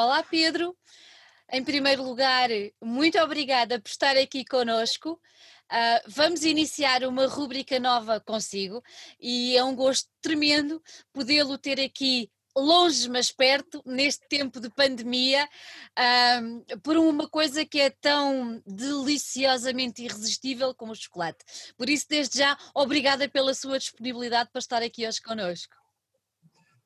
Olá, Pedro. Em primeiro lugar, muito obrigada por estar aqui conosco. Uh, vamos iniciar uma rúbrica nova consigo e é um gosto tremendo podê-lo ter aqui longe, mas perto, neste tempo de pandemia, um, por uma coisa que é tão deliciosamente irresistível como o chocolate. Por isso, desde já, obrigada pela sua disponibilidade para estar aqui hoje connosco.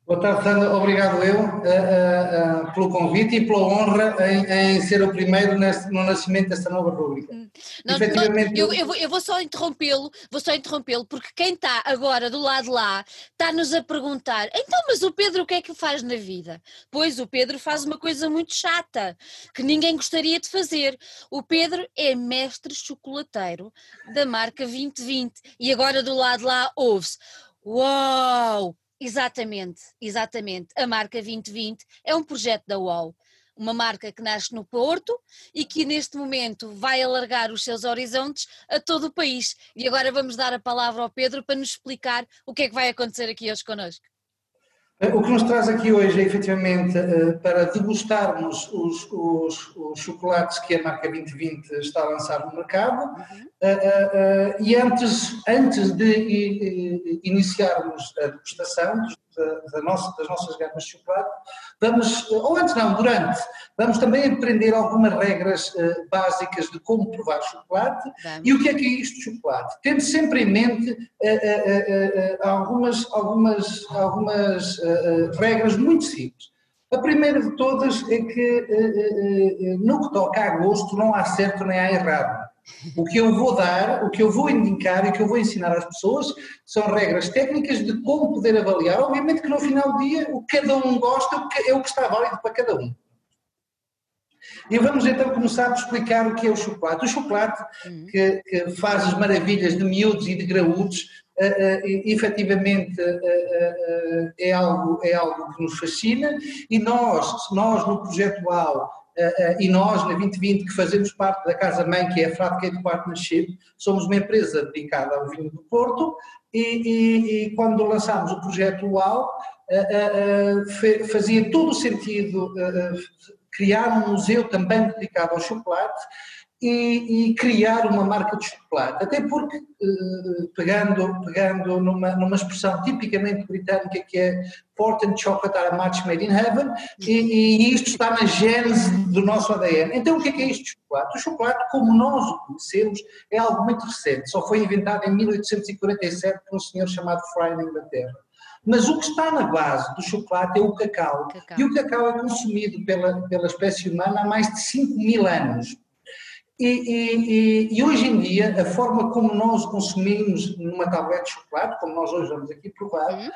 Boa tarde, Sandra. Obrigado eu uh, uh, uh, pelo convite e pela honra em, em ser o primeiro nesse, no nascimento desta nova rubrica. Hum. Não, Efetivamente, não, eu, eu, vou, eu, vou, só interrompê-lo, vou só interrompê-lo, porque quem está agora do lado lá está-nos a perguntar, então, mas o Pedro o que é que faz na vida? Pois, o Pedro faz uma coisa muito chata, que ninguém gostaria de fazer. O Pedro é mestre chocolateiro da marca 2020 e agora do lado lá ouve-se, uau! Exatamente, exatamente. A marca 2020 é um projeto da UOL, uma marca que nasce no Porto e que neste momento vai alargar os seus horizontes a todo o país. E agora vamos dar a palavra ao Pedro para nos explicar o que é que vai acontecer aqui hoje connosco. O que nos traz aqui hoje é efetivamente eh, para degustarmos os, os, os chocolates que a marca 2020 está a lançar no mercado uhum. Eh, eh, e antes, antes de iniciarmos a degustação da, nossa, das nossas gamas de chocolate, vamos, ou antes não, durante, vamos também aprender algumas regras uh, básicas de como provar chocolate e o que é que é isto de chocolate. Tendo sempre em mente uh, uh, algumas, algumas, algumas regras muito simples. A primeira de todas é que no que toca a gosto não há certo nem há errado. O que eu vou dar, o que eu vou indicar e o que eu vou ensinar às pessoas são regras técnicas de como poder avaliar. Obviamente que no final do dia o que cada um gosta é o que está válido para cada um. E vamos então começar a explicar o que é o chocolate. O chocolate, uhum. que, que faz as maravilhas de miúdos e de graúdos, uh, uh, efetivamente uh, é, algo, é algo que nos fascina e nós, nós no projeto AU, e nós, na 2020, que fazemos parte da casa-mãe, que é a Fratgate Partnership, somos uma empresa dedicada ao vinho do Porto e, e, e quando lançámos o projeto UAU, uh, fazia todo o sentido criar um museu também dedicado ao chocolate e, e, criar uma marca de chocolate. Até porque, eh, pegando, pegando numa, numa expressão tipicamente britânica que é Port and Chocolate are a match made in heaven, e, e, isto está na gênese do nosso ADN. Então, o que é, que é isto de chocolate? O chocolate, como nós o conhecemos, é algo muito recente, só foi inventado em 1847 por um senhor chamado Fry na Inglaterra. Mas o que está na base do chocolate é o cacau. cacau. E o cacau é consumido pela, pela espécie humana há mais de 5 mil anos. E, e, e, hoje em dia, a forma como nós consumimos numa tablete de chocolate, como nós hoje vamos aqui provar, uhum.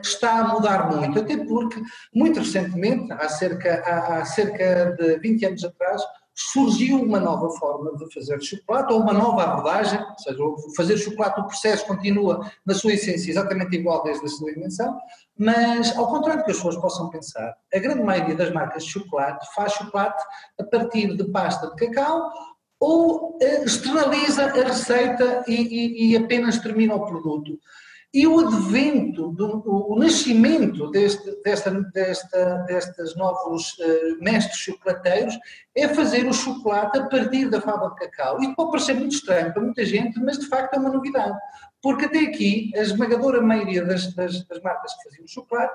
está a mudar muito. Até porque, muito recentemente, há cerca, há, há cerca de 20 anos atrás, surgiu uma nova forma de fazer chocolate, ou uma nova abordagem, ou seja, fazer chocolate, o processo continua na sua essência exatamente igual desde a sua invenção, mas ao contrário do que as pessoas possam pensar, a grande maioria das marcas de chocolate faz chocolate a partir de pasta de cacau ou eh, externaliza a receita e, e, e apenas termina o produto. E o advento, do, o nascimento deste, desta, desta, destes novos uh, mestres chocolateiros é fazer o chocolate a partir da fava de cacau. Isto pode parecer muito estranho para muita gente, mas de facto é uma novidade. Porque até aqui, a esmagadora maioria das, das, das marcas que faziam chocolate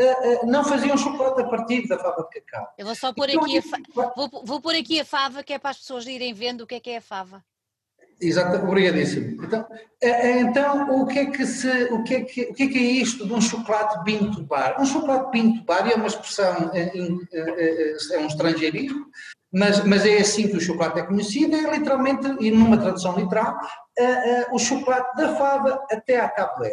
uh, uh, não faziam chocolate a partir da fava de cacau. Eu vou só pôr então, aqui, a vou, vou pôr aqui a fava, que é para as pessoas irem vendo o que é que é a fava. Exato, obrigadíssimo. Então, é, é, então o, que é que se, o, que é que, o que é que é isto de um chocolate pinto bar? Um chocolate pinto bar é uma expressão, é, é um estrangeirismo, mas, mas é assim que o chocolate é conhecido, é literalmente, e numa tradução literal, o chocolate da fava até à Cabo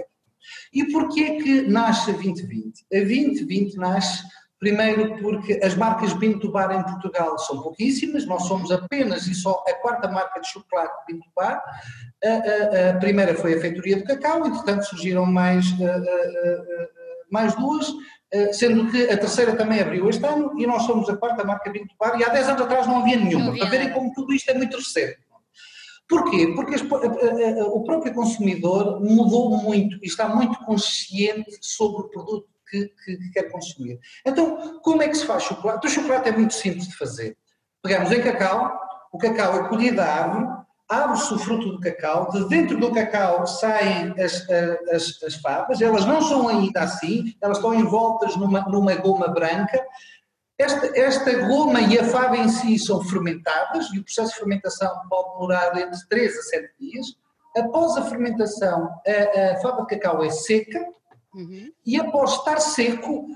E porquê é que nasce a 2020? A 2020 nasce Primeiro porque as marcas Binto Bar em Portugal são pouquíssimas, nós somos apenas e só a quarta marca de chocolate Binto Bar. A, a, a, primeira foi a feitoria de cacau, entretanto surgiram mais, mais duas, sendo que a terceira também abriu este ano e nós somos a quarta marca Binto Bar e há 10 anos atrás não havia nenhuma, não havia. para verem como tudo isto é muito recente. Porquê? Porque o próprio consumidor mudou muito e está muito consciente sobre o produto que, que, que quer consumir. Então, como é que se faz chocolate? O chocolate é muito simples de fazer. Pegamos em cacau, o cacau é colhido da árvore, abre-se o fruto do cacau, de dentro do cacau saem as, as, as favas, elas não são ainda assim, elas estão envoltas numa, numa goma branca. Esta, esta goma e a fava em si são fermentadas e o processo de fermentação pode demorar entre 3 a 7 dias. Após a fermentação, a, a fava de cacau é seca uhum. e após estar seco,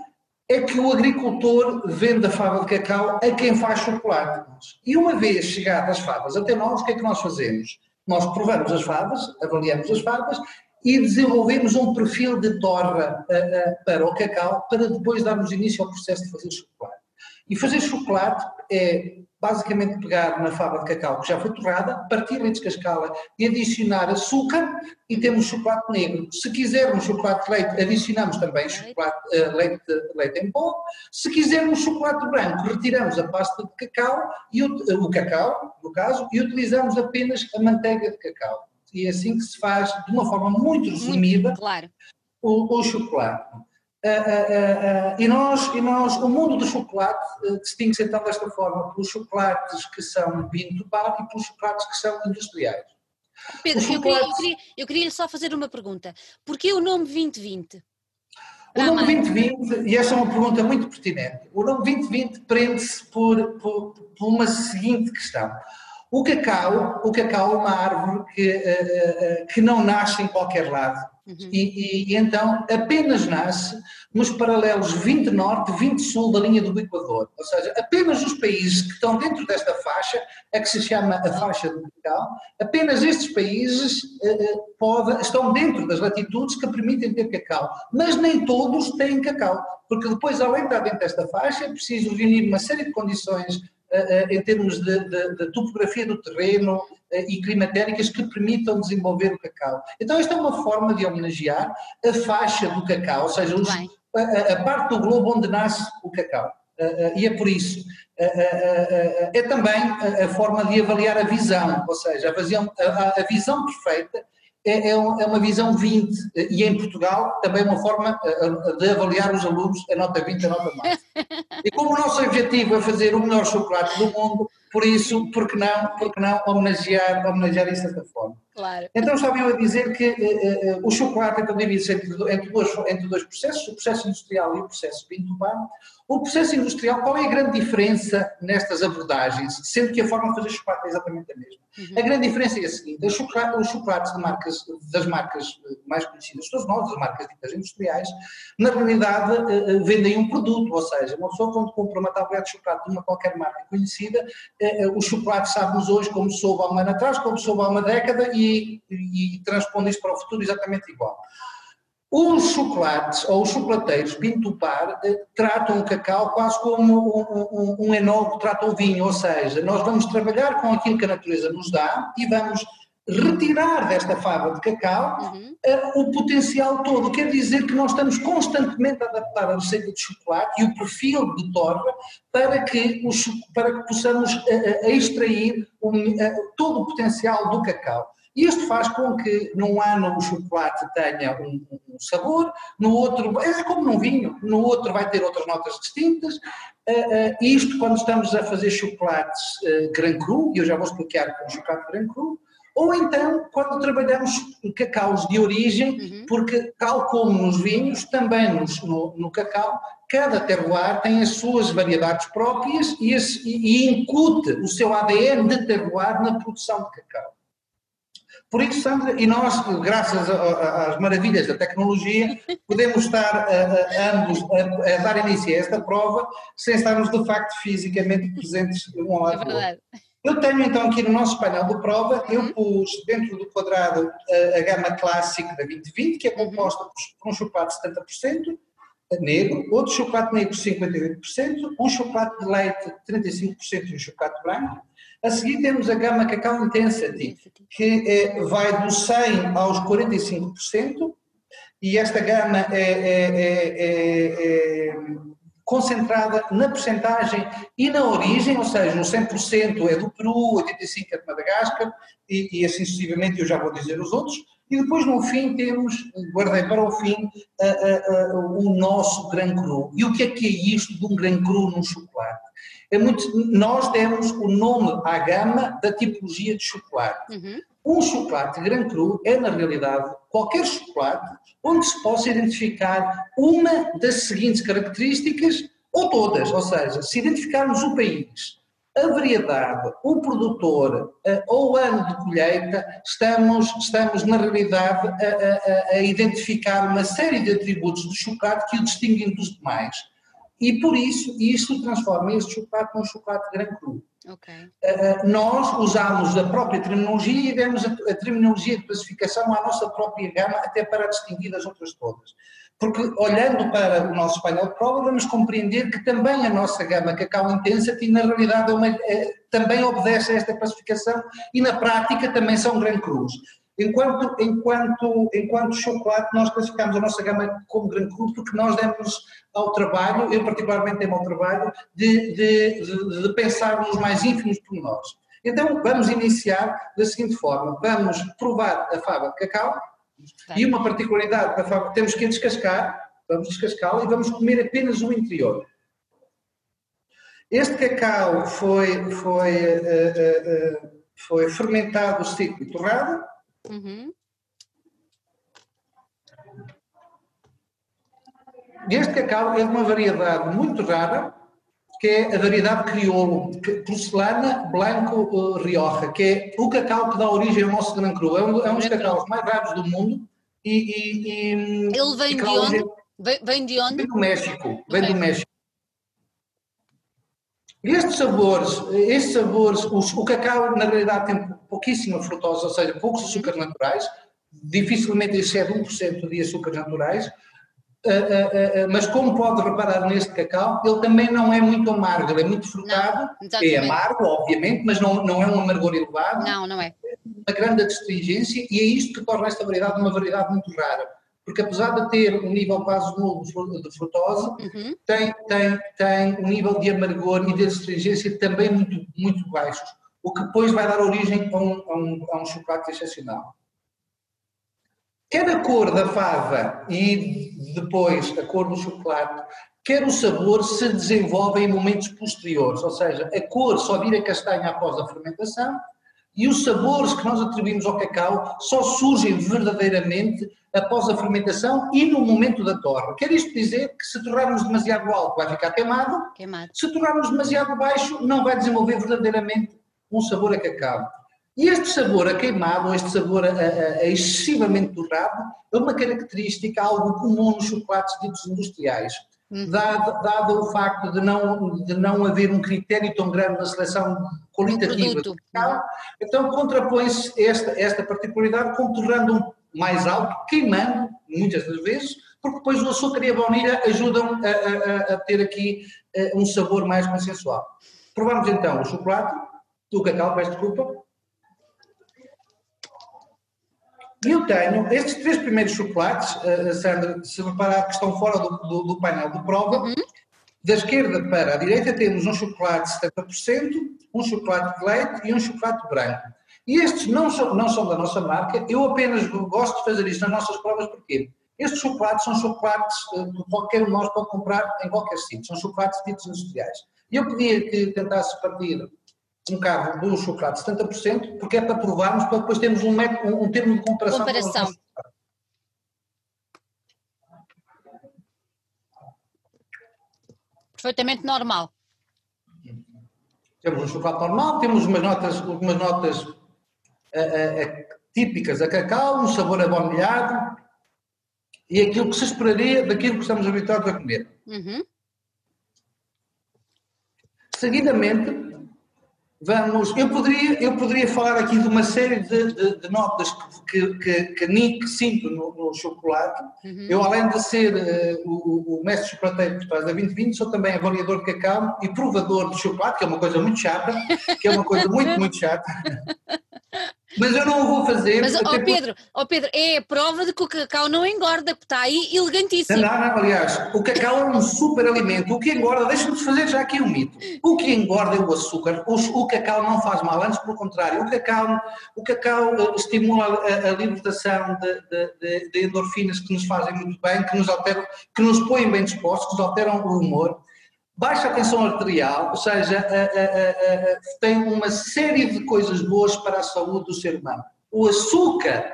é que o agricultor vende a fava de cacau a quem faz chocolate. E uma vez chegadas as favas até nós, o que é que nós fazemos? Nós provamos as favas, avaliamos as favas e desenvolvemos um perfil de torra uh, uh, para o cacau para depois darmos início ao processo de fazer chocolate. E fazer chocolate é basicamente pegar na fava de cacau que já foi torrada, partir-la e descascá-la e adicionar açúcar e temos chocolate negro. Se quisermos chocolate de leite, adicionamos também chocolate, uh, leite, leite em pó. Se quisermos chocolate branco, retiramos a pasta de cacau, e o, uh, o cacau, no caso, e utilizamos apenas a manteiga de cacau. E é assim que se faz, de uma forma muito resumida, muito claro. o, o chocolate. Uh, uh, uh, e, nós, e nós, o mundo do chocolate distingue-se então desta forma, pelos chocolates que são vinho do bar e pelos chocolates que são industriais. Pedro, chocolate... eu, queria, eu, queria, eu queria só fazer uma pergunta. Porquê o nome 2020? O nome 2020, e essa é uma pergunta muito pertinente, o nome 2020 prende-se por, por, por, uma seguinte questão. O cacau, o cacau é uma árvore que, que não nasce em qualquer lado Uhum. E, e, então apenas nasce nos paralelos 20 norte, 20 sul da linha do Equador. Ou seja, apenas os países que estão dentro desta faixa, a que se chama a faixa cacau, apenas estes países uh, pode, estão dentro das latitudes que permitem ter cacau. Mas nem todos têm cacau, porque depois, além estar dentro desta faixa, é preciso reunir uma série de condições em termos de, de, de topografia do terreno, eh, e climatéricas que permitam desenvolver o cacau. Então, esta é uma forma de homenagear a faixa do cacau, ou seja, os, a, a, parte do globo onde nasce o cacau. Uh, uh, e é por isso. Uh, é também a, a, forma de avaliar a visão, ou seja, a visão, a, a visão perfeita é, é, é, uma visão 20, e em Portugal também uma forma de avaliar os alunos a nota 20 e a nota mais. E como o nosso objetivo é fazer o melhor chocolate do mundo, por isso, porque não, porque não homenagear, homenagear isso desta forma? Claro. Então estava eu a dizer que uh, uh, o chocolate então divide-se entre, entre, dois, entre dois processos, o processo industrial e o processo pintupano. O processo industrial, qual é a grande diferença nestas abordagens, sendo que a forma de fazer chocolate é exatamente a mesma? Uhum. A grande diferença é a seguinte, os chocolates, os chocolates marcas, das marcas mais conhecidas, todos nós, as marcas ditas industriais, na realidade uh, vendem um produto, ou seja, uma pessoa quando compra uma tableta de chocolate de uma qualquer marca conhecida, o chocolate sabe-nos hoje como soube há um ano atrás, como soube há uma década e e, transpondo isto para o futuro exatamente igual. Os chocolates, ou os chocolateiros Pinto-Par, eh, tratam o cacau quase como um, um, um enólogo trata o vinho, ou seja, nós vamos trabalhar com aquilo que a natureza nos dá e vamos retirar desta fava de cacau uhum. uh, o potencial todo. Quer dizer que nós estamos constantemente a adaptar a receita de chocolate e o perfil de torre para que, os, para que possamos uh, uh, extrair um, todo o potencial do cacau. Isto faz com que num ano o chocolate tenha um, um, sabor, no outro, é como num vinho, no outro vai ter outras notas distintas. Uh, uh, isto quando estamos a fazer chocolates uh, Gran Cru, e eu já vou explicar com o chocolate Gran Cru, ou então quando trabalhamos cacaus de origem, uhum. porque tal como nos vinhos, também nos, no, no, cacau, cada terroir tem as suas variedades próprias e, esse, e, e incute o seu ADN de terroir na produção de cacau. Por isso, Sandra, e nós, graças às maravilhas da tecnologia, podemos estar ambos a, a, dar início a esta prova sem estarmos de facto fisicamente presentes um ao lado é verdade. Eu tenho então aqui no nosso painel de prova, eu uhum. pus dentro do quadrado a, a gama clássica da 2020, que é composta por um chocolate de 70%, negro, outro chocolate negro 58%, um chocolate de leite 35% e um chocolate branco, a seguir temos a gama Cacau Intensity, que é, vai do 100 aos 45%, e esta gama é, é, é, concentrada na percentagem e na origem, ou seja, o 100% é do Peru, 85% é de Madagascar e, e assim sucessivamente, eu já vou dizer os outros. E depois no fim temos, guardei para o fim, o nosso Gran Cru. E o que é que é isto de um Gran Cru num chocolate? É muito, nós demos o nome à gama da tipologia de chocolate. Uhum. Um chocolate Gran Cru é, na realidade, qualquer chocolate onde se possa identificar uma das seguintes características, ou todas, ou seja, se identificarmos o país, a variedade, o produtor ou o ano de colheita, estamos, estamos na realidade a, a, a identificar uma série de atributos do chocolate que o distinguem dos demais. E por isso, isto transforma este chocolate num chocolate Gran Cru. Okay. Uh, nós usamos a própria terminologia e demos a, a, terminologia de classificação à nossa própria gama, até para distinguir das outras todas. Porque olhando para o nosso painel de prova, vamos compreender que também a nossa gama Cacau Intensity, na realidade, é uma, é, também obedece a esta classificação e na prática também são Gran Cruz. Enquanto, enquanto, enquanto chocolate, nós classificamos a nossa gama como Gran Cru porque nós demos ao trabalho, eu particularmente tenho ao trabalho, de, de, de, de pensar nos mais ínfimos pormenores. Então, vamos iniciar da seguinte forma: vamos provar a fava de cacau e uma particularidade da fava, temos que descascar, vamos descascá-la e vamos comer apenas o interior. Este cacau foi, foi, uh, uh, uh, foi fermentado seco e torrado Uhum. Este cacau é de uma variedade muito rara, que é a variedade crioulo, porcelana Blanco uh, Rioja, que é o cacau que dá origem ao nosso Gran Cru. É um, é um dos cacaus mais raros do mundo. E, e, e Ele vem de onde? Vem de onde? Vem do México. Vem do México. Estes sabores, estes sabores o, o, cacau na realidade tem pouquíssima frutose, ou seja, poucos açúcares naturais, dificilmente excede 1% de açúcares naturais, uh, uh, uh, mas como pode reparar neste cacau, ele também não é muito amargo, ele é muito frutado, não, é amargo, obviamente, mas não, não é um amargor elevado. Não, não é. Uma grande astringência e é isto que torna esta variedade uma variedade muito rara porque apesar de ter um nível quase nulo de frutose, uhum. tem, tem, tem um nível de amargor e de astringência também muito, muito baixos, o que depois vai dar origem a um, a um, a um chocolate excepcional. Quer a cor da fava e depois a cor do chocolate, quer o sabor se desenvolve em momentos posteriores, ou seja, a cor só vira castanha após a fermentação e os sabores que nós atribuímos ao cacau só surgem verdadeiramente após a fermentação e no momento da torre. Quer isto dizer que se torrarmos demasiado alto vai ficar queimado, queimado. se torrarmos demasiado baixo não vai desenvolver verdadeiramente um sabor a cacau. E este sabor a queimado, este sabor a, a, a excessivamente dourado, é uma característica algo comum nos chocolates ditos industriais. Uhum. Dado, dado, o facto de não, de não haver um critério tão grande na seleção qualitativa do cacau, então contrapõe-se esta, esta particularidade com torrando mais alto, queimando, muitas das vezes, porque depois o açúcar e a baunilha ajudam a, a, a ter aqui eh, um sabor mais consensual. Provamos então o chocolate, o cacau, peço desculpa. E eu tenho estes três primeiros chocolates, uh, Sandra, se reparar que estão fora do, do, do painel de prova, uhum. da esquerda para a direita temos um chocolate 70%, um chocolate de leite e um chocolate branco. E estes não são, não são da nossa marca, eu apenas gosto de fazer isto nas nossas provas, porque estes chocolates são chocolates eh, que qualquer um de nós pode comprar em qualquer sítio, são chocolates ditos industriais. E eu pedia que tentasse partir um bocado do chocolate 70%, porque é para provarmos, para depois termos um, um, um termo de comparação. comparação. Perfeitamente normal. Temos um chocolate normal, temos umas notas, umas notas típicas a cacau, um sabor abaunilhado e aquilo que se esperaria daquilo que estamos habituados a comer. Uhum. Seguidamente, vamos. Eu poderia, eu poderia falar aqui de uma série de, de, de notas que, que, que, que sinto no, no chocolate. Uhum. Eu, além de ser uh, o, o, mestre chocolateiro por trás da 2020, sou também avaliador de cacau e provador de chocolate, que é uma coisa muito chata, que é uma coisa muito, muito chata. Mas eu não o vou fazer. Mas, ó Pedro, ó Pedro, é a prova de que o cacau não engorda, porque está aí elegantíssimo. Não, não, aliás, o cacau é um super alimento. O que engorda, deixa-me fazer já aqui um mito. O que engorda é o açúcar. O, o, cacau não faz mal, antes pelo contrário. O cacau, o cacau uh, estimula a, a libertação de, de, de, de, endorfinas que nos fazem muito bem, que nos alteram, que nos põem bem dispostos, que nos alteram o humor baixa tensão arterial, ou seja, a, a, a, tem uma série de coisas boas para a saúde do ser humano. O açúcar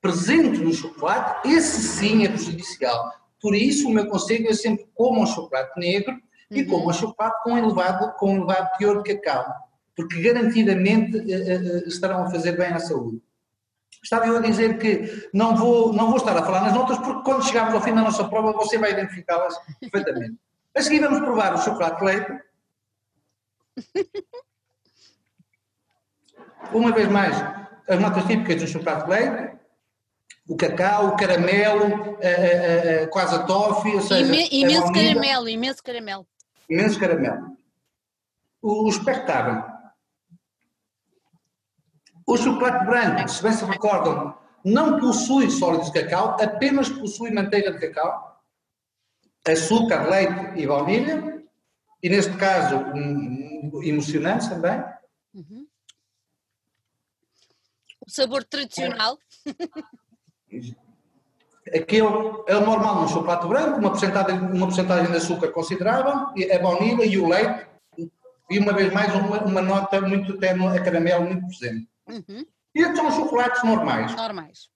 presente no chocolate, esse sim é prejudicial. Por isso, o meu conselho é sempre comam chocolate negro uhum. e comam chocolate com elevado, com elevado teor de cacau, porque garantidamente estarão a fazer bem à saúde. Estava eu a dizer que não vou, não vou estar a falar nas notas, porque quando chegarmos ao fim da nossa prova você vai identificá-las perfeitamente. A seguir vamos provar o chocolate de leite. Uma vez mais, as notas típicas do chocolate de leite, o cacau, o caramelo, a, a, a, quase a toffee, ou seja... imenso caramelo, imenso caramelo. Imenso caramelo. O, o espectáculo. O chocolate branco, se bem se recordam, não possui sólidos de cacau, apenas possui manteiga de cacau açúcar, leite e baunilha, e neste caso um, emocionante também. Uhum. O sabor tradicional. Aquele é o normal no chocolate branco, uma porcentagem, uma porcentagem de açúcar considerável, a baunilha e o leite, e uma vez mais uma, uma nota muito tenue a caramelo muito presente. Uhum. E estes são os chocolates normais. Normais.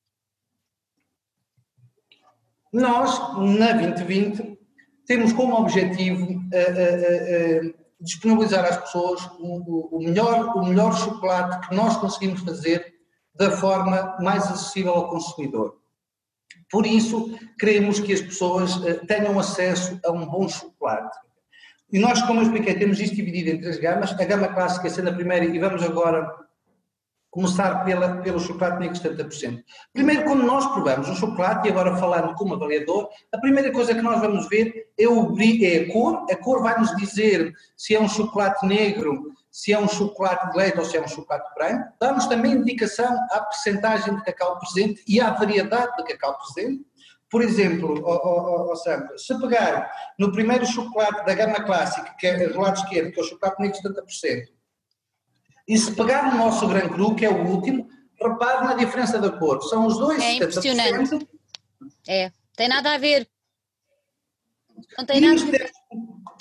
Nós, na 2020, temos como objetivo uh, uh, uh, disponibilizar às pessoas o, o, melhor, o melhor chocolate que nós conseguimos fazer da forma mais acessível ao consumidor. Por isso, queremos que as pessoas tenham acesso a um bom chocolate. E nós, como eu expliquei, temos isto dividido em três gamas. A gama clássica sendo a primeira, e vamos agora começar pela, pelo chocolate negro 70%. Primeiro, quando nós provamos o chocolate, e agora falando como avaliador, a primeira coisa que nós vamos ver é, o, é a cor. A cor vai nos dizer se é um chocolate negro, se é um chocolate de leite ou se é um chocolate branco. Dá-nos também indicação à percentagem de cacau presente e à variedade de cacau presente. Por exemplo, oh, oh, oh, se pegar no primeiro chocolate da gama clássica, que é do lado esquerdo, que é o chocolate negro 70%, e se pegar o nosso Gran Cru, que é o último, repare na diferença da cor. São os dois. É impressionante. É, tem nada a ver. Não tem nada isto a ver.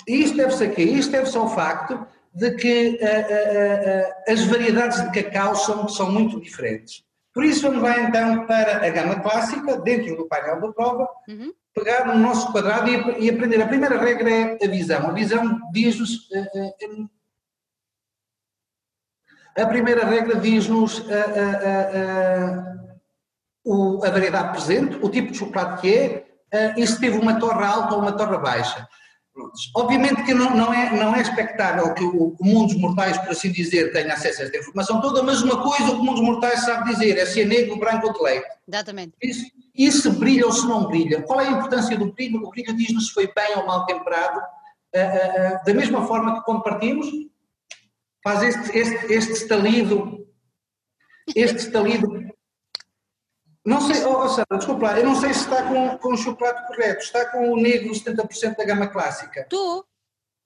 Isto deve-se a quê? Isto deve-se ao facto de que uh, uh, uh, as variedades de cacau são, são muito diferentes. Por isso vamos lá então para a gama clássica, dentro do painel da prova, uhum. pegar no nosso quadrado e, e, aprender. A primeira regra é a visão. A visão diz-nos a primeira regra diz-nos a, a, a, a, variedade presente, o tipo de chocolate que é, e se teve uma torre alta ou uma torre baixa. Obviamente que não, não, é, não é expectável que o comum dos mortais, por assim dizer, tenha acesso a esta informação toda, mas uma coisa o comum dos mortais sabe dizer é se é negro, branco ou de leite. Exatamente. Isso, e se brilha ou se não brilha. Qual é a importância do brilho? O brilho diz-nos se foi bem ou mal temperado. Uh, uh, da mesma forma que quando partimos, faz este, este, este estalido, este estalido. Não sei, oh, oh Sandra, desculpa lá, eu não sei se está com, com o chocolate correto, está com o negro 70% da gama clássica. Tu?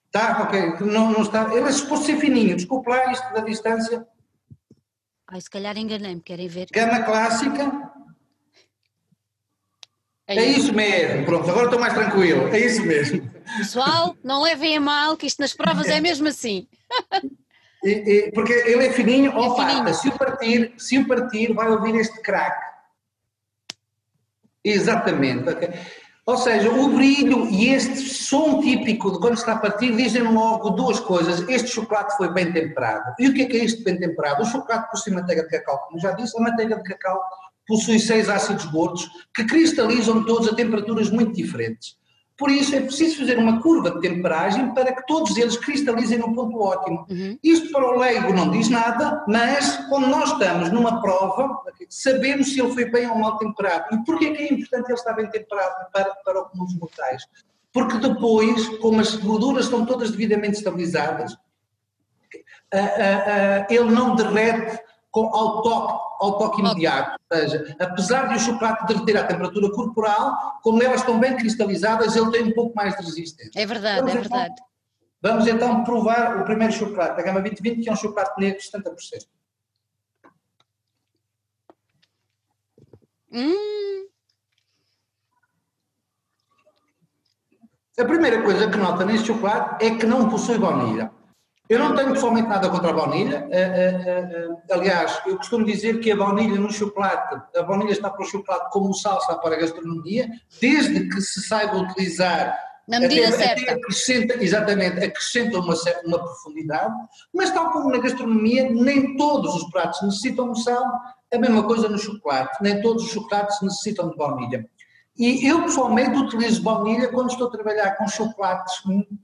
Está, ok, não, não está, ele é suposto ser fininho, desculpa lá isto da distância. Ai, se calhar enganei-me, querem ver? Gama clássica. É, é isso mesmo, pronto, agora estou mais tranquilo, é isso mesmo. Pessoal, não levem a mal, que isto nas provas é mesmo assim. E, e, porque ele é fininho, é opa, fininho. se o partir, se o partir vai ouvir este crack. Exatamente. Okay. Ou seja, o brilho e este som típico de quando está a partir dizem logo duas coisas. Este chocolate foi bem temperado. E o que é que é isto bem temperado? O chocolate possui manteiga de cacau, como já disse, a manteiga de cacau possui seis ácidos gordos que cristalizam todos a temperaturas muito diferentes. Por isso é preciso fazer uma curva de temperagem para que todos eles cristalizem no ponto ótimo. Uhum. Isto para o leigo não diz nada, mas quando nós estamos numa prova, sabemos se ele foi bem ou mal temperado. E porquê que é importante ele estar bem temperado para, para o comum dos mortais? Porque depois, como as gorduras estão todas devidamente estabilizadas, uh, uh, uh, ele não derrete com, ao, toque, ao toque imediato. Ou seja, apesar de o chocolate derreter à temperatura corporal, como elas estão bem cristalizadas, ele tem um pouco mais de resistência. É verdade, vamos é então, verdade. Vamos então provar o primeiro chocolate da gama 2020, que é um chocolate negro de 70%. Hum. A primeira coisa que nota neste chocolate é que não possui baunilha. Eu não tenho pessoalmente nada contra a baunilha. Uh, uh, uh, aliás, eu costumo dizer que a baunilha no chocolate, a baunilha está para o chocolate como o sal está para a gastronomia, desde que se saiba utilizar. Na medida até, certa. Até acrescenta, exatamente, acrescenta uma, uma profundidade, mas tal como na gastronomia, nem todos os pratos necessitam de sal, a mesma coisa no chocolate, nem todos os chocolates necessitam de baunilha. E eu pessoalmente utilizo baunilha quando estou a trabalhar com chocolates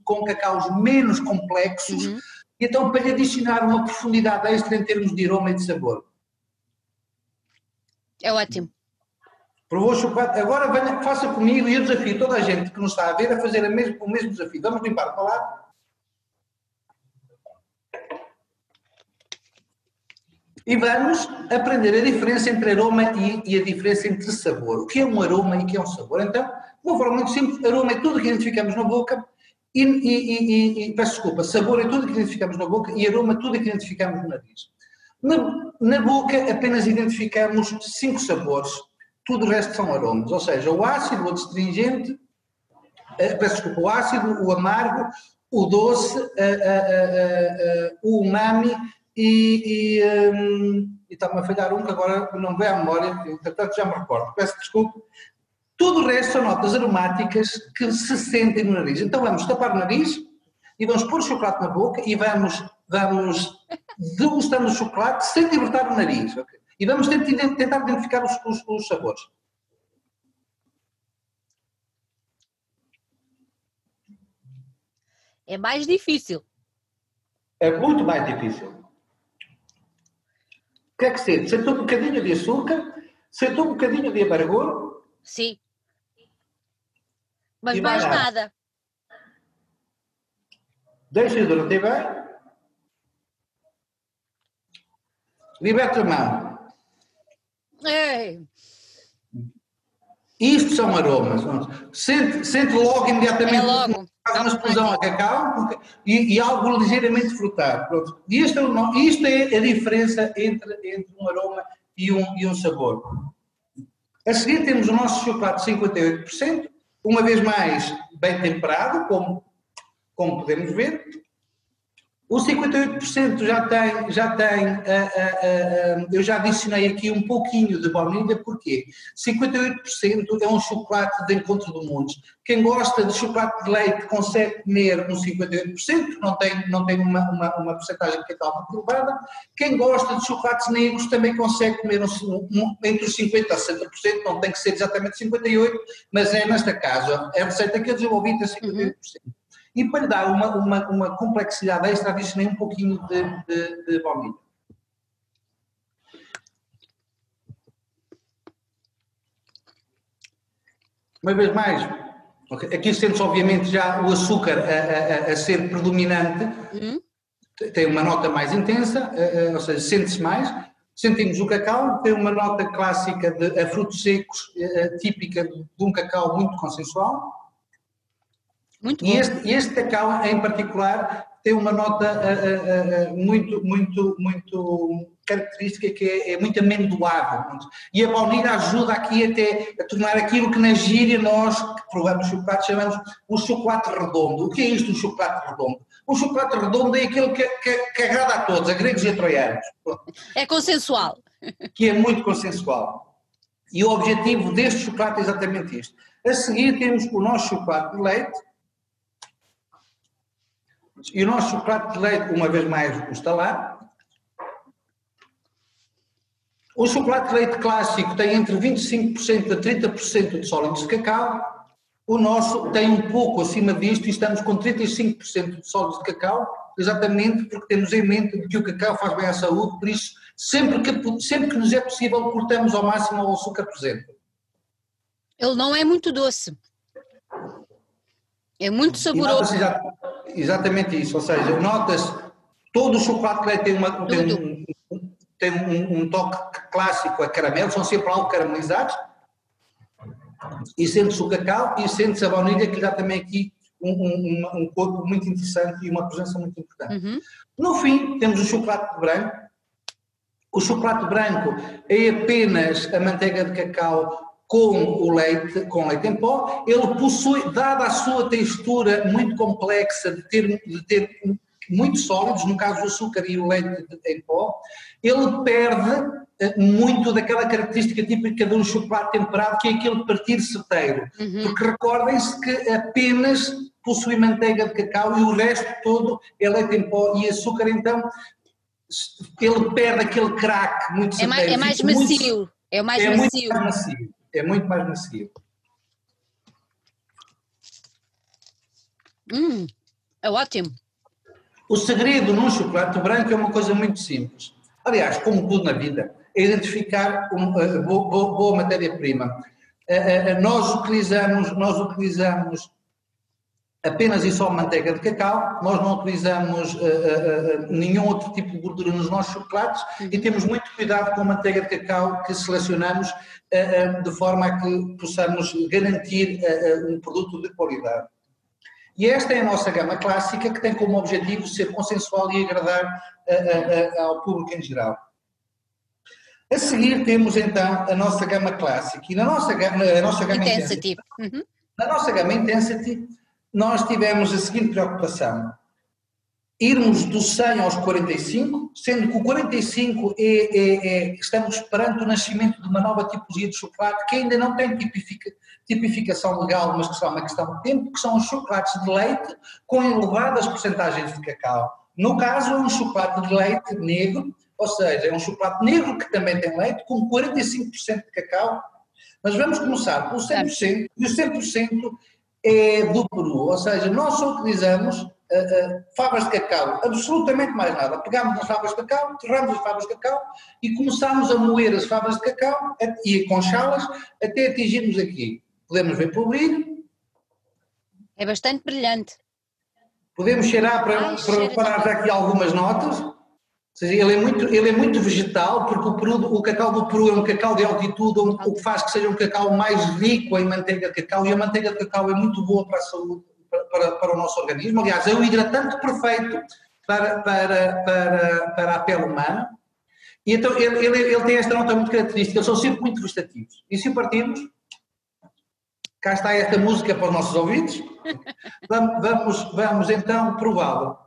com cacaus menos complexos, uhum. Então para lhe adicionar uma profundidade extra em termos de aroma e de sabor. É ótimo. Provou o chocolate, agora venha, faça comigo e eu desafio toda a gente que nos está a ver a fazer mesmo, o mesmo desafio. Vamos limpar o paladar. E vamos aprender a diferença entre aroma e, e, a diferença entre sabor. O que é um aroma e o que é um sabor? Então, de uma forma muito simples, aroma é tudo que identificamos na boca e, e, e, peço desculpa, sabor é tudo que identificamos na boca e aroma é tudo que identificamos no nariz. Na, na boca apenas identificamos cinco sabores, tudo o resto são aromas, ou seja, o ácido, o astringente, eh, peço desculpa, o ácido, o amargo, o doce, eh, eh, o umami e, e, um, e está-me a falhar um que agora não vem à memória, entretanto já me recordo, peço desculpa. Tudo o resto são notas aromáticas que se sentem no nariz. Então vamos tapar o nariz e vamos pôr o chocolate na boca e vamos, vamos degustando o chocolate sem libertar o nariz. Okay? E vamos tentar, tentar identificar os, os, os sabores. É mais difícil. É muito mais difícil. O que é que sente? Sentou um bocadinho de açúcar? Sentou um bocadinho de amargor? Sim. Mas mais nada. nada. Deixa durante bem. Liberta a mão. Ei. Isto são aromas. Sente, sente logo imediatamente. É logo uma explosão a cacau e, e, algo ligeiramente frutado. Pronto. E isto, é, isto é a diferença entre, entre um aroma e um, e um sabor. A seguir temos o nosso chocolate 58%, uma vez mais bem temperado, como, como podemos ver, o 58% já tem, já tem uh, uh, uh, eu já adicionei aqui um pouquinho de baunilha, porquê? 58% é um chocolate de encontro do mundo. Quem gosta de chocolate de leite consegue comer um 58%, não tem, não tem uma, uma, uma porcentagem de cacau muito elevada. Quem gosta de chocolates negros também consegue comer um, um, entre os 50% a 60%, não tem que ser exatamente 58%, mas é nesta casa. A receita que eu desenvolvi tem 58%. Uhum. E para lhe dar uma, uma, uma complexidade extra, adicionei um pouquinho de, de, de baunilha. Uma vez mais, aqui sente-se obviamente já o açúcar a, a, a ser predominante, uhum. tem uma nota mais intensa, ou seja, sente-se mais. Sentimos o cacau, tem uma nota clássica de a frutos secos, típica de um cacau muito consensual. Muito bom. E este, este cacau, em particular, tem uma nota uh, uh, uh, muito, muito, muito característica que é, é, muito amendoado. E a baunilha ajuda aqui até a tornar aquilo que na gíria nós, que provamos chocolate, chamamos um chocolate redondo. O que é isto, um chocolate redondo? Um chocolate redondo é aquele que, que, que agrada a todos, a gregos e a troianos. É consensual. Que é muito consensual. E o objetivo deste chocolate é exatamente isto. A seguir temos o nosso chocolate de leite, e o nosso chocolate de leite, uma vez mais, está lá. O chocolate de leite clássico tem entre 25% a 30% de sólidos de cacau. O nosso tem um pouco acima disto e estamos com 35% de sólidos de cacau, exatamente porque temos em mente que o cacau faz bem à saúde, por isso, sempre que, sempre que nos é possível, cortamos ao máximo o açúcar presente. Ele não é muito doce. É muito saboroso. Exatamente isso, ou seja, notas, todo o chocolate leite tem, uma, tem um, tem um, um toque clássico a caramelo, são sempre algo caramelizados, e sente-se o cacau e sente-se a baunilha, que dá também aqui um, um, um, corpo muito interessante e uma presença muito importante. Uhum. No fim, temos o chocolate branco. O chocolate branco é apenas a manteiga de cacau com o leite, com leite em pó. Ele possui, dada a sua textura muito complexa de ter, de ter muito sólidos, no caso o açúcar e o leite em pó, ele perde eh, muito daquela característica típica de um chocolate temperado, que é aquele partir certeiro. Uhum. Porque recordem-se que apenas possui manteiga de cacau e o resto todo é leite em pó e açúcar, então ele perde aquele crack muito certeiro. É mais, é mais macio. É mais é macio. Muito mais macio. É muito mais macio. Hum, é ótimo. O segredo num chocolate branco é uma coisa muito simples. Aliás, como tudo na vida, é identificar uma eh, boa, boa, matéria-prima. Eh, eh, nós utilizamos, nós utilizamos apenas e só manteiga de cacau, nós não utilizamos uh, uh, nenhum outro tipo de gordura nos nossos chocolates uhum. e temos muito cuidado com a manteiga de cacau que selecionamos uh, de forma a que possamos garantir um produto de qualidade. E esta é a nossa gama clássica que tem como objetivo ser consensual e agradar ao público em geral. A seguir temos então a nossa gama clássica e na nossa gama, a nossa gama Intensity. Intensity. Uhum. Na nossa gama Intensity nós tivemos a seguinte preocupação: irmos do 100 aos 45, sendo que o 45 é, é, é, estamos perante o nascimento de uma nova tipologia de chocolate que ainda não tem tipifica, tipificação legal, mas que só é uma questão de tempo, que são os chocolates de leite com elevadas porcentagens de cacau. No caso, é um chocolate de leite negro, ou seja, é um chocolate negro que também tem leite, com 45% de cacau. Mas vamos começar pelo 100%, e o 100% é do Peru, ou seja, nós só utilizamos uh, uh, favas de cacau, absolutamente mais nada. Pegamos as favas de cacau, torramos as favas de cacau e começamos a moer as favas de cacau e com chalas até atingirmos aqui. Podemos ver pelo brilho. É bastante brilhante. Podemos cheirar para, Ai, para reparar já aqui algumas notas seja, ele é muito, ele é muito vegetal, porque o, Peru, o cacau do Peru é um cacau de altitude, o que faz que seja um cacau mais rico em manteiga de cacau, e a manteiga de cacau é muito boa para a saúde, para, para o nosso organismo. Aliás, é o hidratante perfeito para, para, para, para a pele humana. E então ele, ele, ele tem esta nota muito característica, eles são sempre muito vegetativos. E se partirmos, cá está esta música para os nossos ouvidos, vamos, vamos, vamos então prová-lo.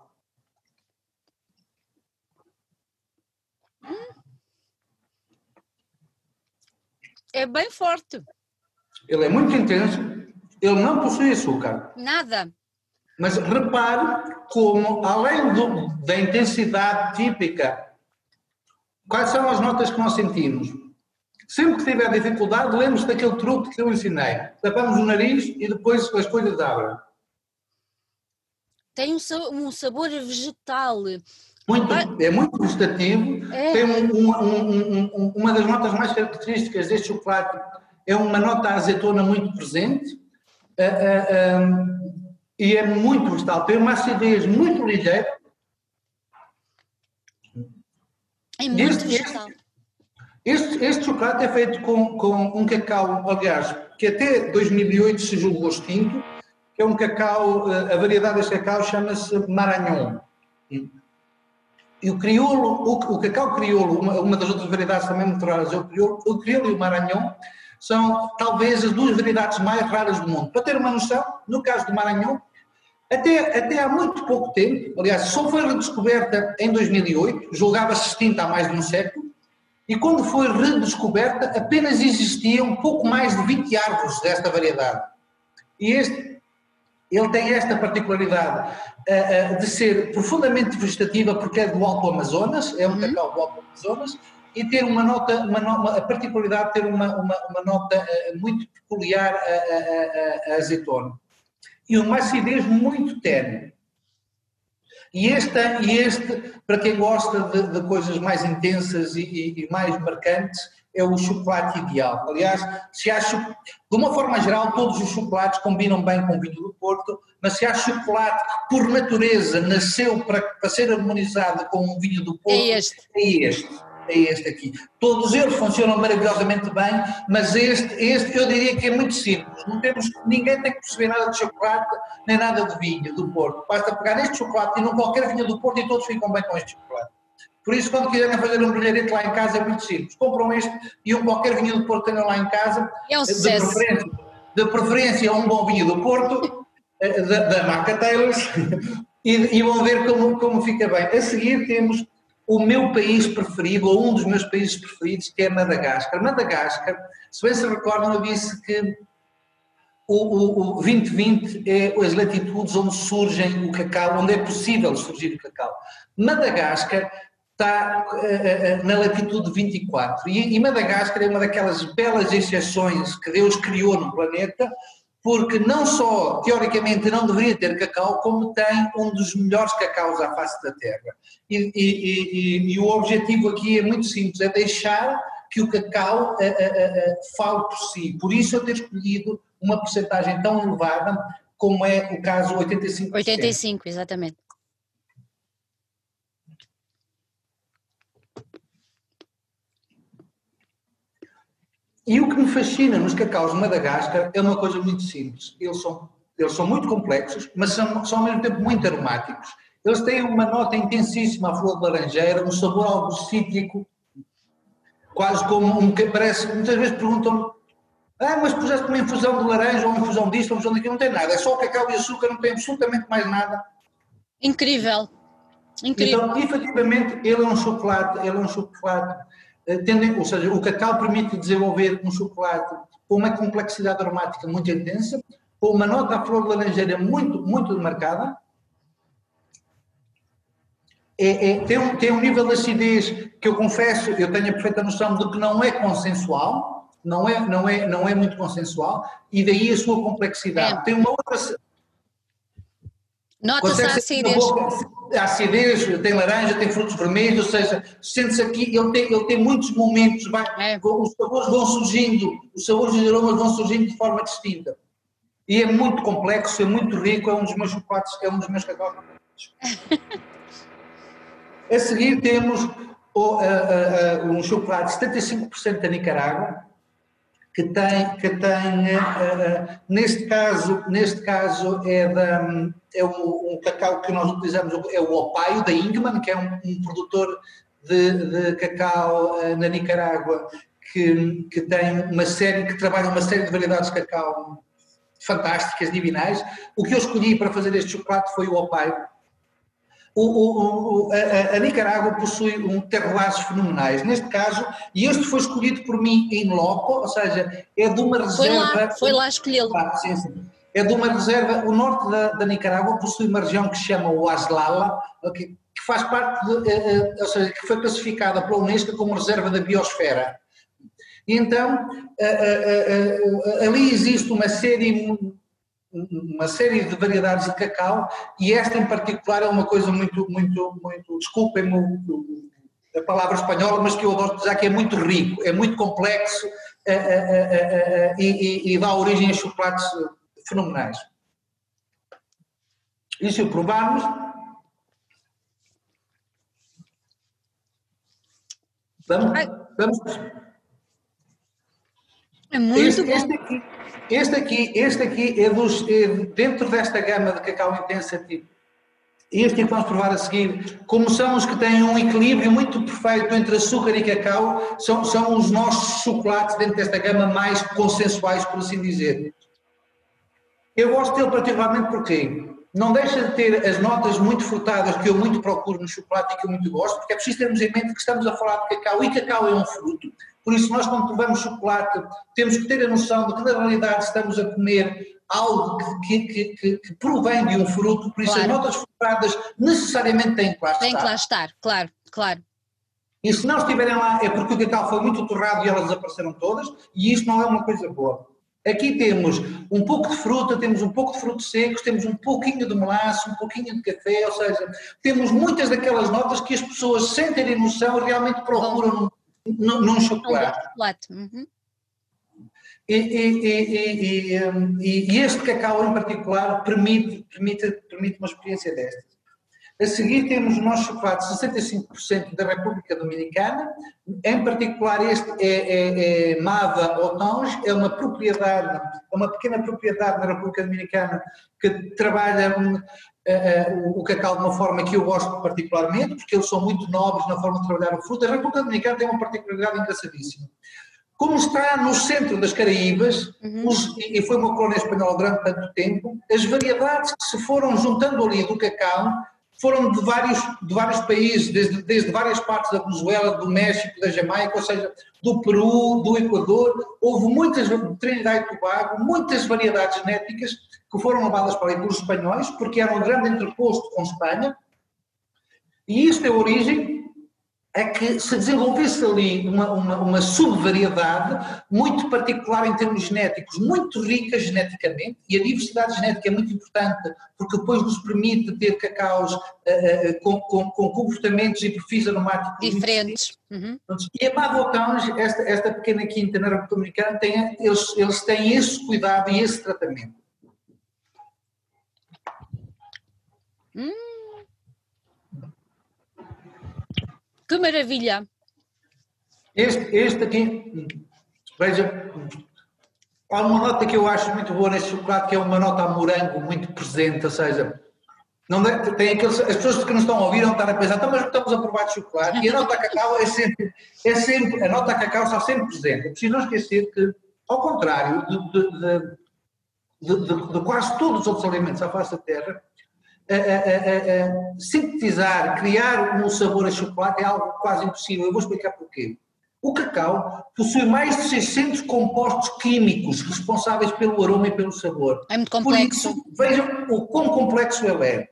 É bem forte. Ele é muito intenso, ele não possui açúcar. Nada. Mas repare como, além do, da intensidade típica, quais são as notas que nós sentimos? Sempre que tiver dificuldade, lembre-se daquele truque que eu ensinei. Tapamos o nariz e depois as coisas abrem. Tem um sabor vegetal. Muito, é muito gustativo. É. Tem um, um, um, uma das notas mais características deste chocolate é uma nota azeitona muito presente uh, uh, e é muito vegetal. Tem uma acidez muito ligeira. É muito este, vegetal. Este, este, chocolate é feito com, com um cacau, aliás, que até 2008 se julgou extinto, que é um cacau, a variedade deste cacau chama-se Maranhão. E o crioulo, o, o cacau crioulo, uma, uma, das outras variedades também muito raras é o crioulo, o crioulo e o maranhão são talvez as duas variedades mais raras do mundo. Para ter uma noção, no caso do Maranhão, até, até há muito pouco tempo, aliás, só foi redescoberta em 2008, julgava-se extinta há mais de um século, e quando foi redescoberta, apenas existiam pouco mais de 20 árvores desta variedade. E este ele tem esta particularidade uh, uh, de ser profundamente vegetativa porque é do Alto Amazonas, é um uhum. cacau do Alto Amazonas, e ter uma nota, uma, uma a particularidade de ter uma, uma, uma nota uh, muito peculiar a, a, a, a, azeitona. E uma acidez muito tênue. E este, e este, para quem gosta de, de coisas mais intensas e, e, e mais marcantes, é o chocolate ideal. Aliás, se há, de uma forma geral, todos os chocolates combinam bem com o vinho do Porto, mas se há chocolate que, por natureza, nasceu para, para ser harmonizado com o vinho do Porto, é este. É este. é este aqui. Todos eles funcionam maravilhosamente bem, mas este, este eu diria que é muito simples. Não temos, ninguém tem que perceber nada de chocolate, nem nada de vinho do Porto. Basta pegar este chocolate e não qualquer vinho do Porto e todos ficam bem com este chocolate. Por isso, quando quiserem fazer um brilharete lá em casa, é muito simples. Compram este e um qualquer vinho do Porto tenham lá em casa. É um sucesso. De preferência, de preferência um bom vinho do Porto, eh, da, da marca Taylors, e, e vão ver como, como fica bem. A seguir temos o meu país preferido, ou um dos meus países preferidos, que é Madagascar. Madagascar, se bem se recordam, eu disse que o, o, o 2020 é as latitudes onde surgem o cacau, onde é possível surgir o cacau. Madagascar está uh, na latitude 24 e, e Madagascar é uma daquelas belas exceções que Deus criou no planeta, porque não só, teoricamente, não deveria ter cacau, como tem um dos melhores cacaus à face da Terra. E, e, e, e o objetivo aqui é muito simples, é deixar que o cacau uh, uh, uh, fale por si. Por isso eu ter escolhido uma porcentagem tão elevada como é o caso 85%. 85, exatamente. E o que me fascina nos cacaus de Madagascar é uma coisa muito simples. Eles são, eles são muito complexos, mas são, são ao mesmo tempo muito aromáticos. Eles têm uma nota intensíssima à flor de laranjeira, um sabor algo cítrico, quase como um que parece. Muitas vezes perguntam-me: ah, mas puseste uma infusão de laranja ou uma infusão disto, uma infusão daquilo, não tem nada, é só o cacau e açúcar, não tem absolutamente mais nada. Incrível. Incrível. Então, efetivamente, ele é um chocolate, ele é um chocolate tendo, ou seja, o cacau permite desenvolver um chocolate com uma complexidade aromática muito intensa, com uma nota à flor de laranjeira muito, muito demarcada, é, é, tem, um, tem um nível de acidez que eu confesso, eu tenho a perfeita noção de que não é consensual, não é, não é, não é muito consensual, e daí a sua complexidade. É. Tem uma outra... Nota-se a acidez a acidez, tem laranja, tem frutos vermelhos, ou seja, sente-se aqui, ele tem, ele tem muitos momentos, vai, é. os sabores vão surgindo, os sabores e aromas vão surgindo de forma distinta. E é muito complexo, é muito rico, é um dos meus chocolates, é um dos meus cacau A seguir temos o, um chocolate 75% da Nicarágua, que tem, que tem uh, neste caso, neste caso é, da, é um, um, cacau que nós utilizamos, é o Opaio da Ingman, que é um, um produtor de, de cacau uh, na Nicarágua, que, que tem uma série, que trabalha uma série de variedades de cacau fantásticas, divinais. O que eu escolhi para fazer este chocolate foi o Opaio, o, o, a, a, Nicarágua possui um terroirs fenomenais. Neste caso, e este foi escolhido por mim em loco, ou seja, é de uma reserva. Foi lá, foi lá escolhê-lo. Ah, sim, sim. É de uma reserva. O norte da, da, Nicarágua possui uma região que se chama o Aslala, que, que faz parte, de, uh, uh, ou seja, que foi classificada pela Unesco como reserva da biosfera. Então, uh, ali existe uma série uma série de variedades de cacau e esta em particular é uma coisa muito, muito, muito, desculpem-me a palavra espanhola, mas que eu adoro dizer que é muito rico, é muito complexo uh, e, e, dá origem a chocolates fenomenais. E se o provarmos... Vamos, vamos. É muito este, bom. Este aqui, este aqui, este aqui é, dos, é dentro desta gama de cacau intensativo. Este que vamos provar a seguir, como são os que têm um equilíbrio muito perfeito entre açúcar e cacau, são, são os nossos chocolates dentro desta gama mais consensuais, por assim dizer. Eu gosto dele particularmente porque não deixa de ter as notas muito frutadas que eu muito procuro no chocolate e que eu muito gosto, porque é preciso termos em mente que estamos a falar de cacau e cacau é um fruto. Por isso, nós, quando provamos chocolate, temos que ter a noção de que, na realidade, estamos a comer algo que, que, que, que provém de um fruto, por isso claro. as notas frutadas necessariamente têm que lá estar. Tem que lá estar, claro, claro. E se não estiverem lá é porque o cacau foi muito torrado e elas desapareceram todas, e isso não é uma coisa boa. Aqui temos um pouco de fruta, temos um pouco de frutos secos, temos um pouquinho de melaço, um pouquinho de café, ou seja, temos muitas daquelas notas que as pessoas, sem terem noção, realmente procuram num, num chocolate. chocolate. Uhum. E, e, e, e, este cacau em particular permite, permite, permite uma experiência destas. A seguir temos o nosso chocolate 65% da República Dominicana, em particular este é, é, é Mava Otange, é uma propriedade, é uma pequena propriedade na República Dominicana que trabalha uh, uh, o cacau de uma forma que eu gosto particularmente, porque eles são muito nobres na forma de trabalhar o fruto. A República Dominicana tem uma particularidade engraçadíssima. Como está no centro das Caraíbas, uhum. os, e foi uma colónia espanhola durante tanto tempo, as variedades que se foram juntando ali do cacau foram de vários, de vários países, desde, desde várias partes da Venezuela, do México, da Jamaica, ou seja, do Peru, do Equador. Houve muitas, Trinidad e Tobago, muitas variedades genéticas que foram levadas para aí pelos espanhóis, porque era um grande entreposto com Espanha. E isto é a origem é que se desenvolvesse ali uma, uma, uma subvariedade muito particular em termos genéticos, muito rica geneticamente, e a diversidade genética é muito importante, porque depois nos permite ter cacaus uh, uh, com, com, com, comportamentos e perfis aromáticos diferentes. Uhum. E a Mavocange, esta, esta pequena quinta na República Dominicana, tem, eles, eles têm esse cuidado e esse tratamento. Hum. Que maravilha! Este, este aqui, veja, há uma nota que eu acho muito boa neste chocolate, que é uma nota a morango muito presente, ou seja, não tem aqueles, as pessoas que não estão a ouvir vão estar a pensar, então, mas estamos a provar de chocolate, e a nota a cacau é sempre, é sempre, a nota cacau está sempre presente. É preciso não esquecer que, ao contrário de, de, de, de quase todos os outros alimentos à face da Terra, a, a, a, sintetizar, criar um sabor a chocolate é algo quase impossível. Eu vou explicar porquê. O cacau possui mais de 600 compostos químicos responsáveis pelo aroma e pelo sabor. É muito complexo. Por isso, vejam o quão complexo ele é.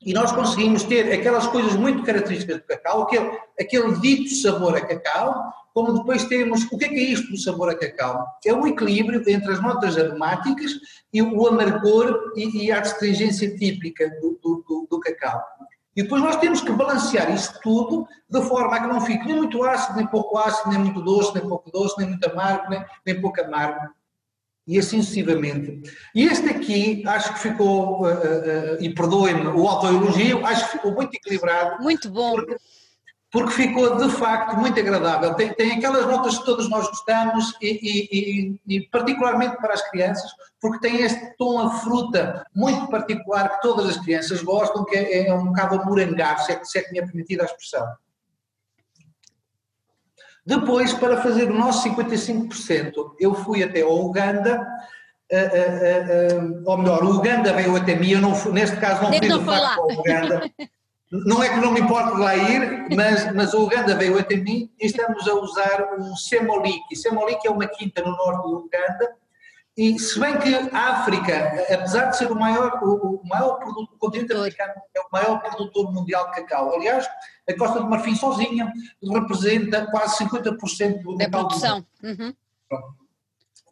E nós conseguimos ter aquelas coisas muito características do cacau, aquele, aquele dito sabor a cacau, como depois temos, o que é que é isto do sabor a cacau? É o equilíbrio entre as notas aromáticas e o amargor e, e a astringência típica do, do, do, do, cacau. E depois nós temos que balancear isto tudo de forma a que não fique nem muito ácido, nem pouco ácido, nem muito doce, nem pouco doce, nem muito amargo, nem, nem pouco amargo. E assim sucessivamente. E este aqui, acho que ficou, uh, uh, e perdoem-me o autoelogio, acho que ficou muito equilibrado. Muito bom. Porque, porque ficou de facto muito agradável. Tem, tem aquelas notas que todos nós gostamos e, e, e, e, particularmente para as crianças, porque tem este tom a fruta muito particular que todas as crianças gostam, que é, é um bocado a morangar, se é, se é que me é permitida a expressão. Depois, para fazer o nosso 55%, eu fui até ao Uganda, uh, uh, uh, ou melhor, o Uganda veio até mim, eu não fui, neste caso não fui de facto ao Uganda, Não é que não me importe lá ir, mas, mas o Uganda veio até mim e estamos a usar um Semoliki. Semoliki é uma quinta no norte do Uganda e se bem que a África, apesar de ser o maior, o, o maior produto, o continente africano é o maior produtor mundial de cacau. Aliás, a Costa do Marfim sozinha representa quase 50% do da produção. Uhum.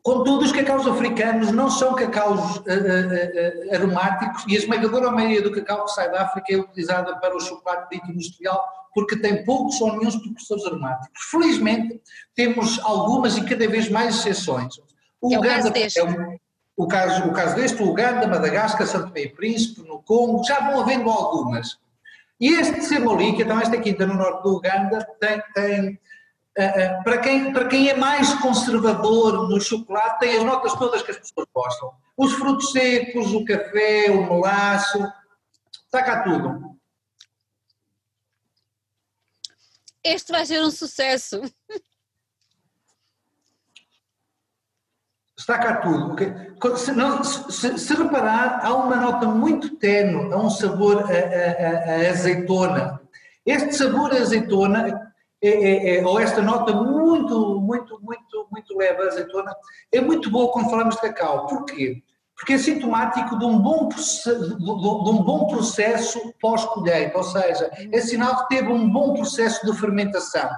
Contudo, os cacaus africanos não são cacaus uh, uh, uh, aromáticos e a esmagadora maioria do cacau que sai da África é utilizada para o chocolate dito industrial porque tem poucos ou nenhum precursores aromáticos. Felizmente, temos algumas e cada vez mais exceções. O, é o Uganda, caso É o, o, caso, o caso deste, o Uganda, Madagascar, Santo e Príncipe, no Congo, já vão havendo algumas. E este Semoli, então esta quinta no norte do Uganda, tem, tem eh, eh, para quem, para quem é mais conservador no chocolate, tem as notas todas que as pessoas gostam. Os frutos secos, o café, o melaço, está cá tudo. Este vai ser um sucesso. Está cá tudo. Se, não, se, se, reparar, há uma nota muito tenue, há um sabor a, a, a azeitona. Este sabor a azeitona é, é, é, ou esta nota muito, muito, muito, muito leve a azeitona, é muito boa quando falamos de cacau. Porquê? Porque é sintomático de um bom, processo, de um bom processo pós-colheita, ou seja, é sinal que teve um bom processo de fermentação.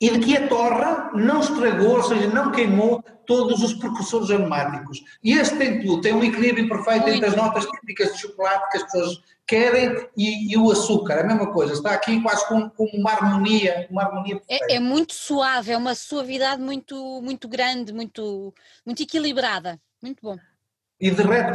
E de que a torra não estragou, ou seja, não queimou todos os precursores aromáticos. E este tem tudo, tem um equilíbrio perfeito entre as notas típicas de chocolate que as pessoas querem e, e, o açúcar, a mesma coisa, está aqui quase com, com uma harmonia, uma harmonia é, é, muito suave, é uma suavidade muito, muito grande, muito, muito equilibrada, muito bom. e derrete,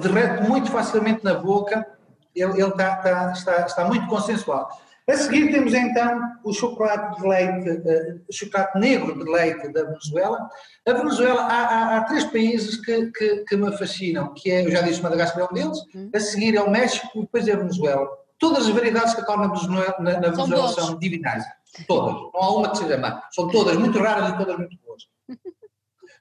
derrete muito facilmente na boca, ele, ele está, está, está, está muito consensual. A seguir temos então o chocolate de leite, uh, chocolate negro de leite da Venezuela. A Venezuela, há, há, há três países que, que, que, me fascinam, que é, eu já disse, Madagascar é um deles, hum. a seguir é o México e depois é a Venezuela. Todas as variedades de cacau na Venezuela, na, na Venezuela são, são divinais. Todas. Não há uma que seja má. São todas muito raras e todas muito boas.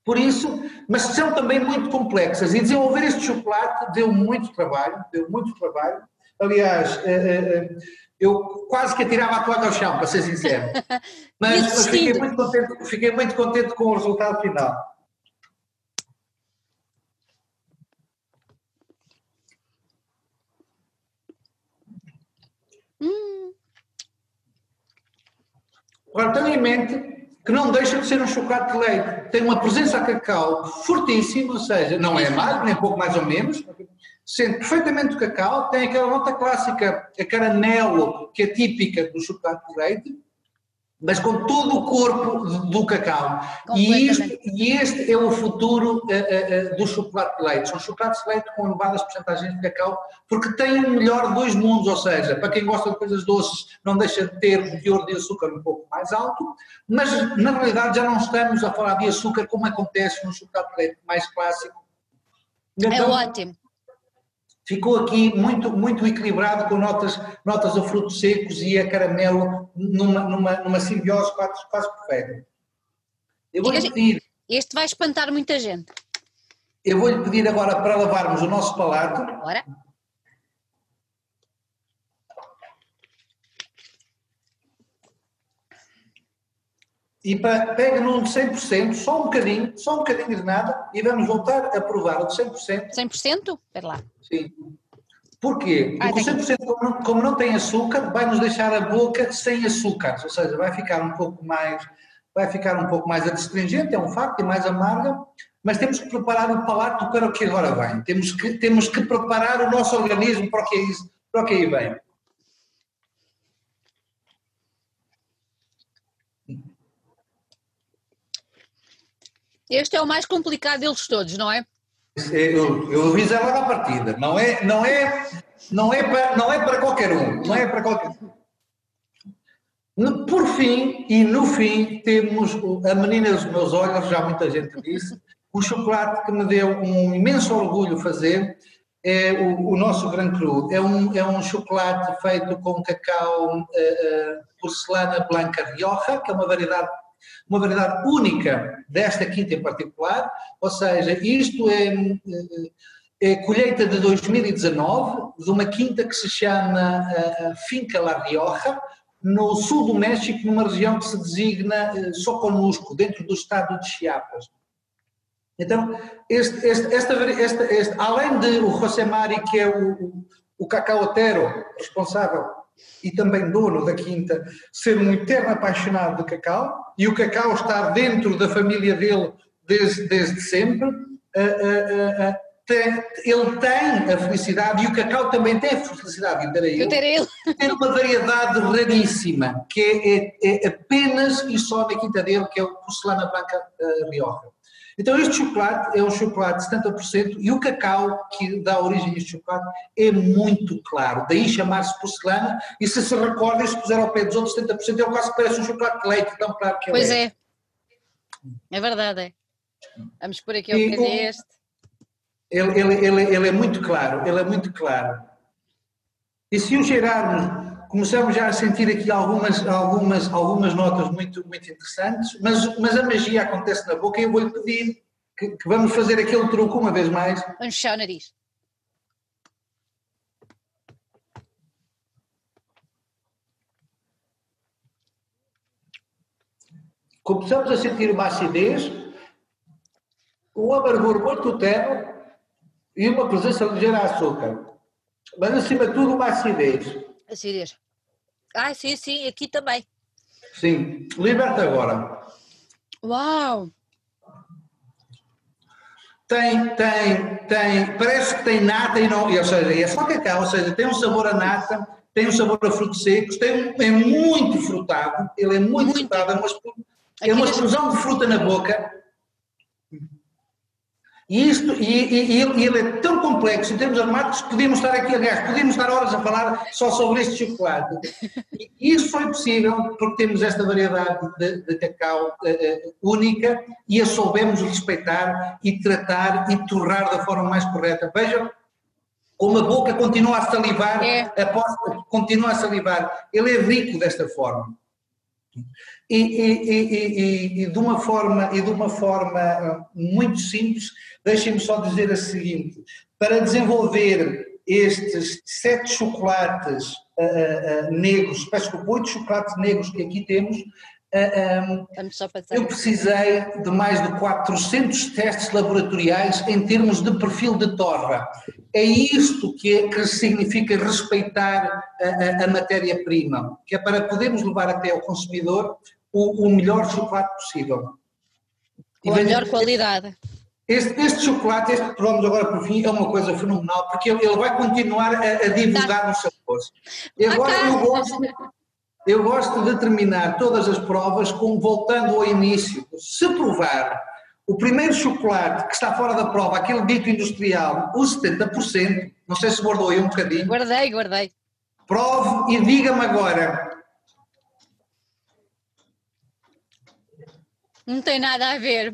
Por isso, mas são também muito complexas. E desenvolver este chocolate deu muito trabalho, deu muito trabalho. Aliás, uh, uh, eu quase que atirava a toalha ao chão, para ser sincero. Mas, mas fiquei, muito contente, fiquei muito contente com o resultado final. Hum. Agora, tenha em mente que não deixa de ser um chocolate de leite. Tem uma presença a cacau fortíssima, ou seja, não é mais, nem pouco mais ou menos, sente perfeitamente o cacau, tem aquela nota clássica, a caramelo, que é típica do chocolate de leite, mas com todo o corpo do cacau. E, isto, e este é o futuro uh, uh, do chocolate de leite. São chocolates de leite com elevadas porcentagens de cacau, porque têm o melhor de dois mundos, ou seja, para quem gosta de coisas doces, não deixa de ter o teor de açúcar um pouco mais alto, mas na realidade já não estamos a falar de açúcar como acontece no chocolate de leite mais clássico. É então, é ótimo ficou aqui muito, muito equilibrado com notas, notas a frutos secos e a caramelo numa, numa, numa simbiose quase, quase perfeita. Eu vou pedir. Este vai espantar muita gente. Eu vou-lhe pedir agora para lavarmos o nosso palato. Bora. E pega num de 100%, só um bocadinho, só um bocadinho de nada, e vamos voltar a provar o de 100%. 100%? Espera lá. Sim. Porquê? Porque o 100% como não, como não tem açúcar, vai nos deixar a boca sem açúcar, ou seja, vai ficar um pouco mais, vai ficar um pouco mais adstringente, é um facto, e mais amarga, mas temos que preparar o palato para o que agora vem. Temos que, temos que preparar o nosso organismo para o que, é isso, para o que aí vem. Este é o mais complicado deles todos, não é? Eu, eu aviso à partida. Não é, não, é, não, é para, não é para qualquer um. Não é para qualquer um. Por fim, e no fim, temos a menina dos meus olhos, já muita gente disse, o chocolate que me deu um imenso orgulho fazer é o, o nosso Gran Cru. É um, é um chocolate feito com cacau uh, uh, porcelana blanca Rioja, que é uma variedade uma variedade única desta quinta em particular, ou seja, isto é, é colheita de 2019, de uma quinta que se chama Finca La Rioja, no sul do México, numa região que se designa eh, Soconusco, dentro do estado de Chiapas. Então, este, este, esta, esta, este, além de o José Mari, que é o, o cacaotero responsável e também dono da quinta, ser um eterno apaixonado de cacau e o cacau estar dentro da família dele desde, desde sempre, uh, uh, uh, tem, ele tem a felicidade e o cacau também tem a felicidade ter. Eu ter ele. Tem uma variedade raríssima, que é, é, é, apenas e só na quinta dele, que é o porcelana branca Rioja. Então este chocolate é um chocolate de 70% e o cacau que dá origem a este chocolate é muito claro, daí chamar-se porcelana e se se recorda, se puser ao pé dos outros 70% ele quase parece um chocolate de leite, tão claro que é. Pois é, é verdade, é. Vamos por aqui ao pé deste. Ele, ele, ele, ele é muito claro, ele é muito claro. E se o cheirarmos começamos já a sentir aqui algumas, algumas, algumas notas muito, muito interessantes, mas, mas a magia acontece na boca e eu vou-lhe pedir que, que, vamos fazer aquele truque uma vez mais. Vamos fechar o nariz. Começamos a sentir uma acidez, um amargor muito tenue e uma presença ligeira de açúcar. Mas acima de tudo uma acidez. Acidez. Ah, sim, sim, aqui também. Sim, liberta agora. Uau! Tem, tem, tem, parece que tem nata e não, ou seja, é só cacau, ou seja, tem um sabor a nata, tem um sabor a frutos secos, tem é muito frutado, ele é muito, muito. frutado, é uma, é uma explosão de fruta na boca. E, isto, e, e, e, ele, é tão complexo em termos aromáticos que podíamos estar aqui, aliás, podíamos estar horas a falar só sobre este chocolate. E isso foi possível porque temos esta variedade de, de cacau uh, única e a soubemos respeitar e tratar e torrar da forma mais correta. Vejam como a boca continua a salivar, é. a posta continua a salivar. Ele é rico desta forma. E, e, de uma forma, e de uma forma ah, muito simples, deixem-me só dizer a seguinte: para desenvolver estes sete chocolates uh, uh, negros, peço desculpa, oito chocolates negros que aqui temos, uh, um, eu precisei de mais de 400 testes laboratoriais em termos de perfil de torra. É isto que, é, que significa respeitar a, a, a matéria-prima, que é para podermos levar até ao consumidor o, o melhor chocolate possível. Com a melhor qualidade. Este, este, chocolate, este que vamos agora por fim, é uma coisa fenomenal, porque ele, ele vai continuar a, a divulgar tá. os sabores. E agora eu gosto, eu gosto de terminar todas as provas com, voltando ao início, se provar o primeiro chocolate que está fora da prova, aquele dito industrial, o 70%, não sei se guardou aí um bocadinho. Guardei, guardei. Prove e diga-me agora. Não tem nada a ver.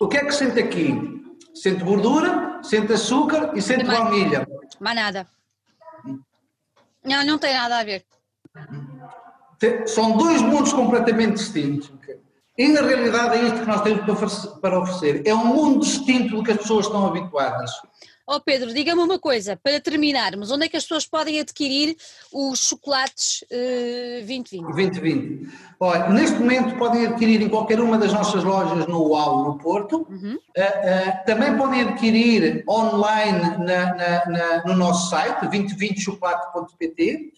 O que é que sente aqui? Sente gordura, sente açúcar e sente mais, baunilha. Mais nada. Não, não tem nada a ver. São dois mundos completamente distintos. E na realidade é isto que nós temos para oferecer. É um mundo distinto do que as pessoas estão habituadas. Ó oh Pedro, diga-me uma coisa, para terminarmos, onde é que as pessoas podem adquirir os chocolates uh, 2020? 2020. Olha, neste momento podem adquirir em qualquer uma das nossas lojas no UAU, no Porto. Uhum. Uh, uh, também podem adquirir online na, na, na, no nosso site, 2020chocolate.pt,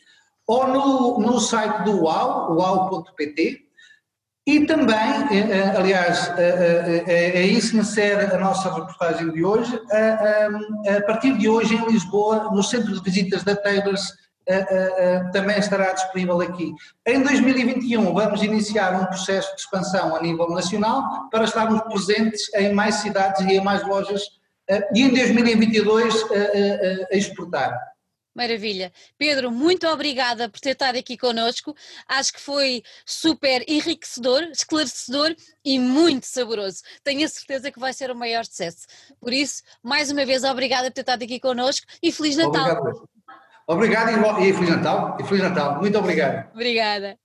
ou no, no site do UAU, uau.pt. E também, eh, eh, aliás, eh, é isso que insere a nossa reportagem de hoje, a partir de hoje em Lisboa, no centro de visitas da Taylors, também estará disponível aqui. Em 2021 vamos iniciar um processo de expansão a nível nacional para estarmos presentes em mais cidades e em mais lojas e em 2022 a exportar. Maravilha. Pedro, muito obrigada por ter estado aqui connosco. Acho que foi super enriquecedor, esclarecedor e muito saboroso. Tenho a certeza que vai ser o maior sucesso. Por isso, mais uma vez, obrigada por ter estado aqui connosco e Feliz Natal. Obrigado, obrigado e, e Feliz Natal. E Feliz Natal. Muito obrigado. Obrigada.